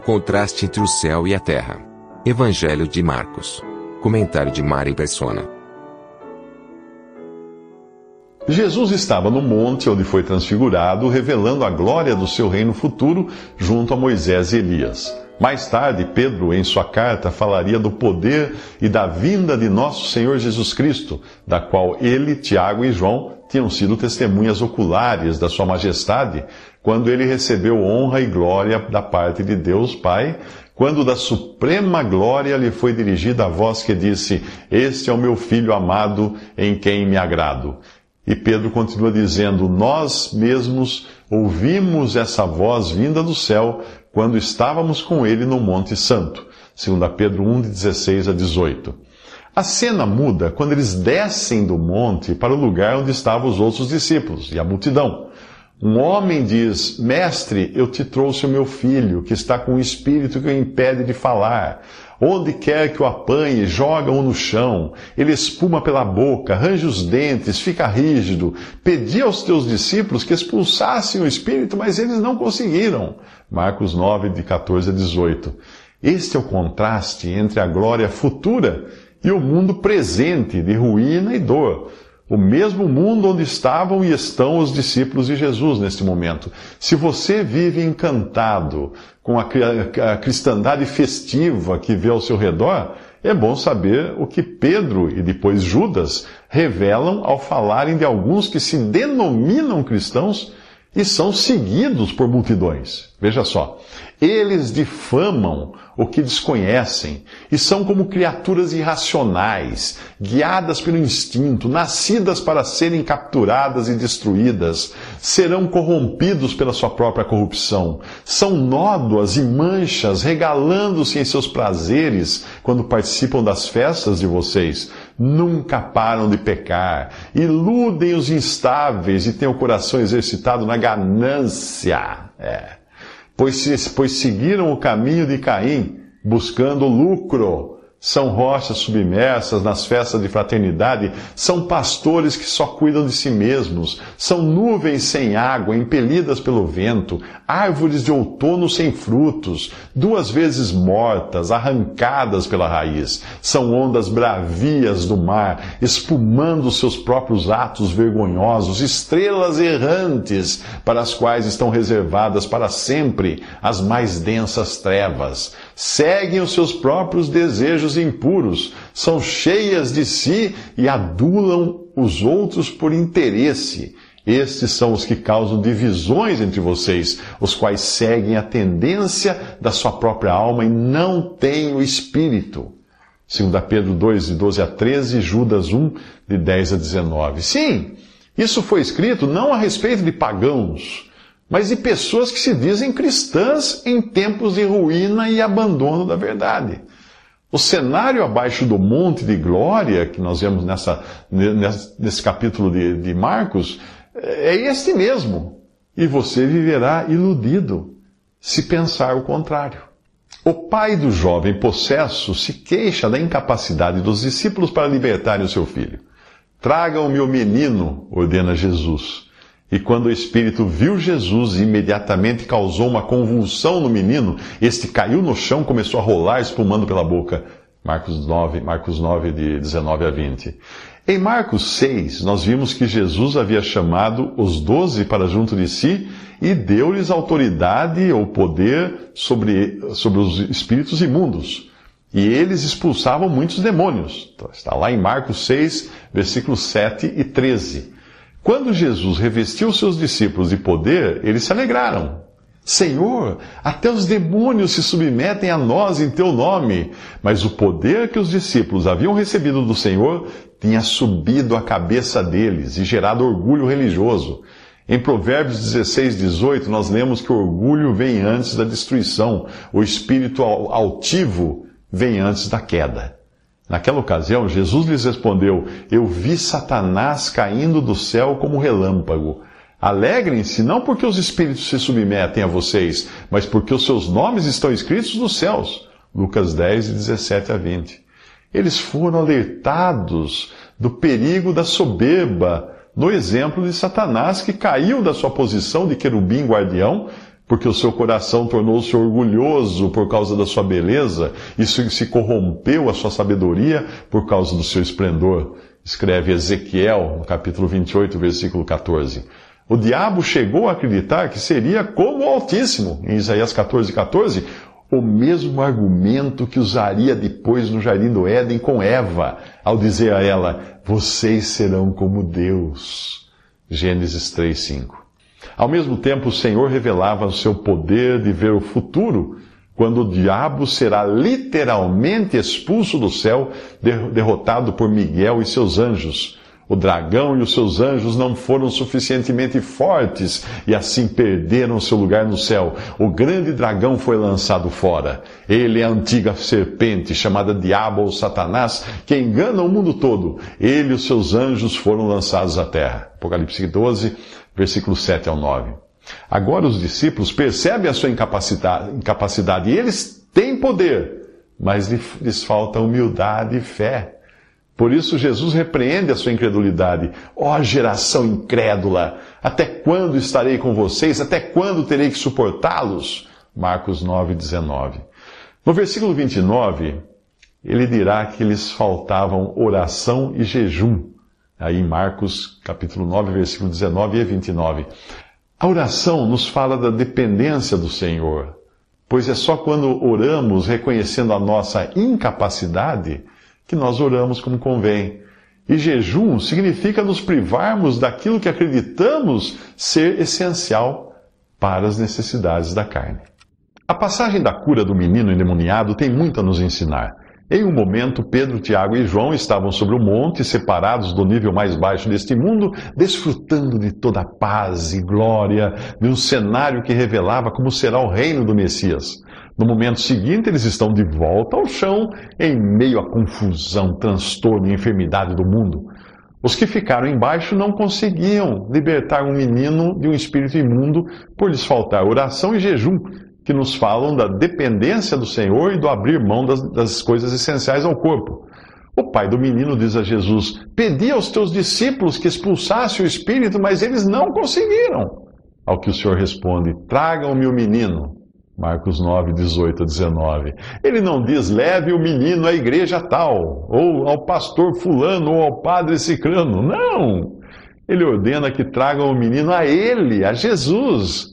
O contraste entre o céu e a terra. Evangelho de Marcos. Comentário de Mari Persona. Jesus estava no monte onde foi transfigurado, revelando a glória do seu reino futuro junto a Moisés e Elias. Mais tarde, Pedro, em sua carta, falaria do poder e da vinda de nosso Senhor Jesus Cristo, da qual ele, Tiago e João tinham sido testemunhas oculares da sua majestade, quando ele recebeu honra e glória da parte de Deus Pai, quando da suprema glória lhe foi dirigida a voz que disse: Este é o meu filho amado, em quem me agrado. E Pedro continua dizendo: Nós mesmos ouvimos essa voz vinda do céu quando estávamos com ele no Monte Santo. 2 Pedro 1, de 16 a 18. A cena muda quando eles descem do monte para o lugar onde estavam os outros discípulos e a multidão. Um homem diz: Mestre, eu te trouxe o meu filho, que está com um espírito que o impede de falar. Onde quer que o apanhe, joga-o no chão. Ele espuma pela boca, arranja os dentes, fica rígido. Pedi aos teus discípulos que expulsassem o espírito, mas eles não conseguiram. Marcos 9, de 14 a 18. Este é o contraste entre a glória futura e o mundo presente de ruína e dor o mesmo mundo onde estavam e estão os discípulos de Jesus neste momento. Se você vive encantado com a, a, cristandade festiva que vê ao seu redor, é bom saber o que Pedro e depois Judas revelam ao falarem de alguns que se denominam cristãos e são seguidos por multidões. Veja só, eles difamam o que desconhecem e são como criaturas irracionais, guiadas pelo instinto, nascidas para serem capturadas e destruídas, serão corrompidos pela sua própria corrupção, são nódoas e manchas, regalando-se em seus prazeres quando participam das festas de vocês, nunca param de pecar, iludem os instáveis e têm o coração exercitado na ganância. É pois, pois seguiram o caminho de Caim, buscando lucro são rochas submersas nas festas de fraternidade, são pastores que só cuidam de si mesmos, são nuvens sem água, impelidas pelo vento, árvores de outono sem frutos, duas vezes mortas, arrancadas pela raiz, são ondas bravias do mar, espumando seus próprios atos vergonhosos, estrelas errantes, para as quais estão reservadas para sempre as mais densas trevas seguem os seus próprios desejos impuros, são cheias de si e adulam os outros por interesse. Estes são os que causam divisões entre vocês, os quais seguem a tendência da sua própria alma e não têm o Espírito. 2 Pedro 2, de 12 a 13, Judas 1, de 10 a 19. Sim, isso foi escrito não a respeito de pagãos, mas de pessoas que se dizem cristãs em tempos de ruína e abandono da verdade. O cenário abaixo do monte de glória que nós vemos nessa, nesse capítulo de, de Marcos é este mesmo. E você viverá iludido se pensar o contrário. O pai do jovem possesso se queixa da incapacidade dos discípulos para libertarem o seu filho. Tragam-me o menino, ordena Jesus. E quando o espírito viu Jesus, imediatamente causou uma convulsão no menino. Este caiu no chão, começou a rolar, espumando pela boca. Marcos 9, Marcos 9, de 19 a 20. Em Marcos 6, nós vimos que Jesus havia chamado os doze para junto de si e deu-lhes autoridade ou poder sobre, sobre os espíritos imundos. E eles expulsavam muitos demônios. Está lá em Marcos 6, versículos 7 e 13. Quando Jesus revestiu seus discípulos de poder, eles se alegraram. Senhor, até os demônios se submetem a nós em teu nome. Mas o poder que os discípulos haviam recebido do Senhor tinha subido a cabeça deles e gerado orgulho religioso. Em Provérbios 16, 18, nós lemos que o orgulho vem antes da destruição, o espírito altivo vem antes da queda. Naquela ocasião, Jesus lhes respondeu: Eu vi Satanás caindo do céu como relâmpago. Alegrem-se não porque os espíritos se submetem a vocês, mas porque os seus nomes estão escritos nos céus. Lucas 10, 17 a 20. Eles foram alertados do perigo da soberba, no exemplo de Satanás, que caiu da sua posição de querubim guardião, porque o seu coração tornou-se orgulhoso por causa da sua beleza, e se corrompeu a sua sabedoria por causa do seu esplendor. Escreve Ezequiel, no capítulo 28, versículo 14. O diabo chegou a acreditar que seria como o Altíssimo, em Isaías 14, 14, o mesmo argumento que usaria depois no jardim do Éden com Eva, ao dizer a ela: Vocês serão como Deus. Gênesis 3, 5. Ao mesmo tempo, o Senhor revelava o seu poder de ver o futuro, quando o diabo será literalmente expulso do céu, derrotado por Miguel e seus anjos o dragão e os seus anjos não foram suficientemente fortes e assim perderam seu lugar no céu. O grande dragão foi lançado fora. Ele é a antiga serpente, chamada Diabo ou Satanás, que engana o mundo todo. Ele e os seus anjos foram lançados à terra. Apocalipse 12, versículos 7 ao 9. Agora os discípulos percebem a sua incapacidade, incapacidade e eles têm poder, mas lhes falta humildade e fé. Por isso Jesus repreende a sua incredulidade. Ó oh, geração incrédula, até quando estarei com vocês? Até quando terei que suportá-los? Marcos 9, 19. No versículo 29, ele dirá que lhes faltavam oração e jejum. Aí em Marcos capítulo 9, versículo 19 e 29. A oração nos fala da dependência do Senhor, pois é só quando oramos reconhecendo a nossa incapacidade que nós oramos como convém. E jejum significa nos privarmos daquilo que acreditamos ser essencial para as necessidades da carne. A passagem da cura do menino endemoniado tem muito a nos ensinar. Em um momento, Pedro, Tiago e João estavam sobre o monte, separados do nível mais baixo deste mundo, desfrutando de toda a paz e glória de um cenário que revelava como será o reino do Messias. No momento seguinte, eles estão de volta ao chão, em meio à confusão, transtorno e enfermidade do mundo. Os que ficaram embaixo não conseguiam libertar um menino de um espírito imundo por lhes faltar oração e jejum, que nos falam da dependência do Senhor e do abrir mão das, das coisas essenciais ao corpo. O pai do menino diz a Jesus: Pedi aos teus discípulos que expulsassem o espírito, mas eles não conseguiram. Ao que o Senhor responde: Tragam-me o menino. Marcos 9, 18 a 19. Ele não diz, leve o menino à igreja tal, ou ao pastor fulano, ou ao padre cicrano. Não! Ele ordena que tragam o menino a ele, a Jesus.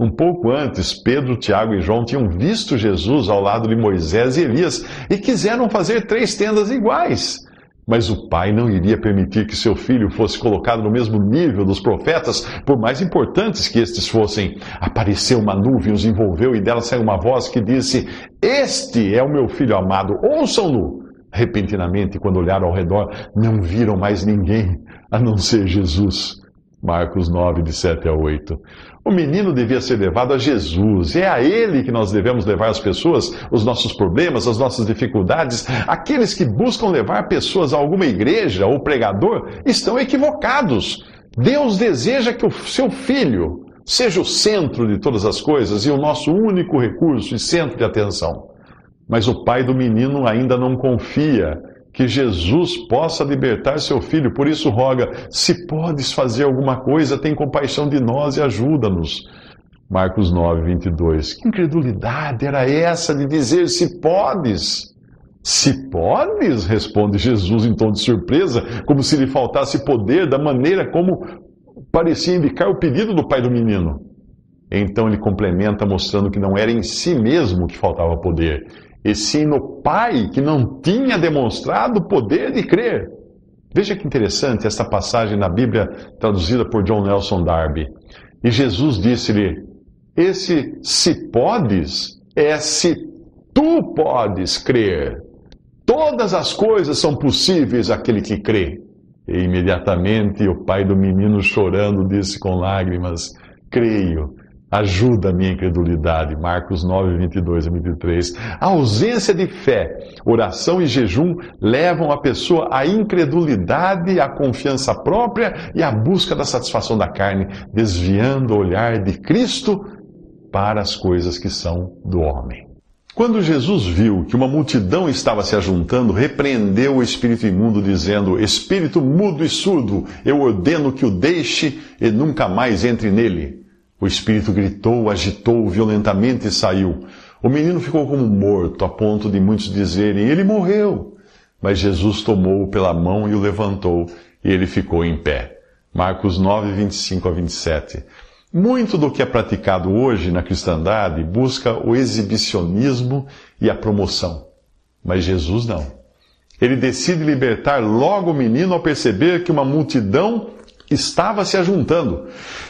Um pouco antes, Pedro, Tiago e João tinham visto Jesus ao lado de Moisés e Elias e quiseram fazer três tendas iguais. Mas o pai não iria permitir que seu filho fosse colocado no mesmo nível dos profetas, por mais importantes que estes fossem. Apareceu uma nuvem, os envolveu e dela saiu uma voz que disse: Este é o meu filho amado, ouçam-no. Repentinamente, quando olharam ao redor, não viram mais ninguém a não ser Jesus. Marcos 9, de 7 a 8. O menino devia ser levado a Jesus. É a ele que nós devemos levar as pessoas, os nossos problemas, as nossas dificuldades. Aqueles que buscam levar pessoas a alguma igreja ou pregador estão equivocados. Deus deseja que o seu filho seja o centro de todas as coisas e o nosso único recurso e centro de atenção. Mas o pai do menino ainda não confia que Jesus possa libertar seu filho. Por isso, roga: se podes fazer alguma coisa, tem compaixão de nós e ajuda-nos. Marcos 9, 22. Que incredulidade era essa de dizer se podes? Se podes, responde Jesus em tom de surpresa, como se lhe faltasse poder da maneira como parecia indicar o pedido do pai do menino. Então ele complementa mostrando que não era em si mesmo que faltava poder, e sim no Pai que não tinha demonstrado o poder de crer. Veja que interessante esta passagem na Bíblia traduzida por John Nelson Darby. E Jesus disse-lhe: Esse se podes é se tu podes crer. Todas as coisas são possíveis àquele que crê. E imediatamente o pai do menino, chorando, disse com lágrimas: Creio, ajuda a minha incredulidade. Marcos 9, 22 a 23. A ausência de fé, oração e jejum levam a pessoa à incredulidade, à confiança própria e à busca da satisfação da carne, desviando o olhar de Cristo para as coisas que são do homem. Quando Jesus viu que uma multidão estava se ajuntando, repreendeu o espírito imundo, dizendo: Espírito mudo e surdo, eu ordeno que o deixe e nunca mais entre nele. O espírito gritou, agitou violentamente e saiu. O menino ficou como morto, a ponto de muitos dizerem: Ele morreu. Mas Jesus tomou-o pela mão e o levantou, e ele ficou em pé. Marcos 9, 25 a 27. Muito do que é praticado hoje na cristandade busca o exibicionismo e a promoção. Mas Jesus não. Ele decide libertar logo o menino ao perceber que uma multidão estava se ajuntando.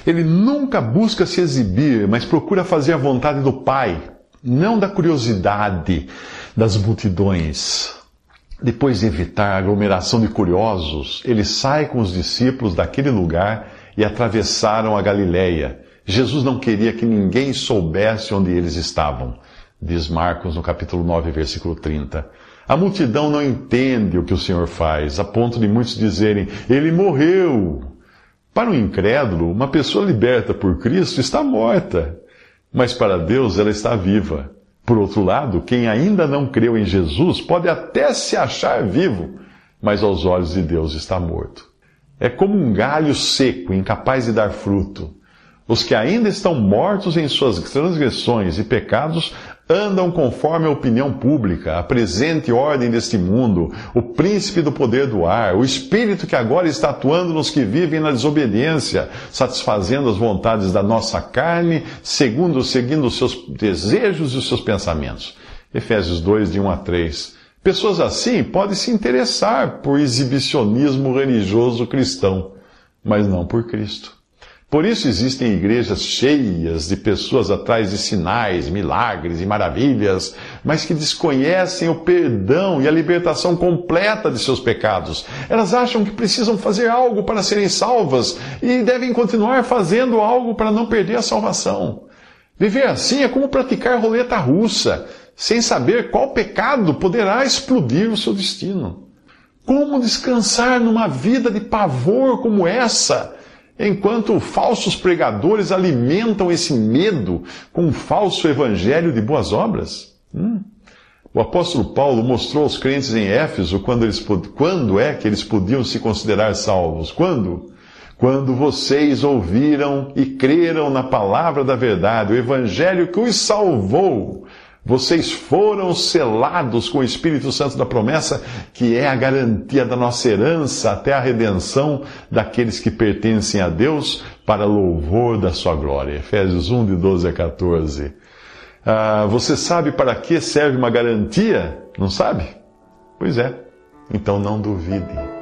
Ele nunca busca se exibir, mas procura fazer a vontade do Pai, não da curiosidade das multidões. Depois de evitar a aglomeração de curiosos, ele sai com os discípulos daquele lugar e atravessaram a Galileia. Jesus não queria que ninguém soubesse onde eles estavam, diz Marcos no capítulo 9, versículo 30. A multidão não entende o que o Senhor faz, a ponto de muitos dizerem: Ele morreu. Para o incrédulo, uma pessoa liberta por Cristo está morta, mas para Deus ela está viva. Por outro lado, quem ainda não creu em Jesus pode até se achar vivo, mas aos olhos de Deus está morto. É como um galho seco, incapaz de dar fruto. Os que ainda estão mortos em suas transgressões e pecados andam conforme a opinião pública, a presente ordem deste mundo, o príncipe do poder do ar, o espírito que agora está atuando nos que vivem na desobediência, satisfazendo as vontades da nossa carne, segundo seguindo os seus desejos e os seus pensamentos. Efésios 2, de 1 a 3. Pessoas assim podem se interessar por exibicionismo religioso cristão, mas não por Cristo. Por isso existem igrejas cheias de pessoas atrás de sinais, milagres e maravilhas, mas que desconhecem o perdão e a libertação completa de seus pecados. Elas acham que precisam fazer algo para serem salvas e devem continuar fazendo algo para não perder a salvação. Viver assim é como praticar roleta russa, sem saber qual pecado poderá explodir o seu destino. Como descansar numa vida de pavor como essa? Enquanto falsos pregadores alimentam esse medo com um falso evangelho de boas obras? Hum. O apóstolo Paulo mostrou aos crentes em Éfeso quando, eles, quando é que eles podiam se considerar salvos. Quando? Quando vocês ouviram e creram na palavra da verdade, o evangelho que os salvou vocês foram selados com o Espírito Santo da promessa, que é a garantia da nossa herança até a redenção daqueles que pertencem a Deus para louvor da sua glória. Efésios 1, de 12 a 14. Ah, você sabe para que serve uma garantia? Não sabe? Pois é. Então não duvide.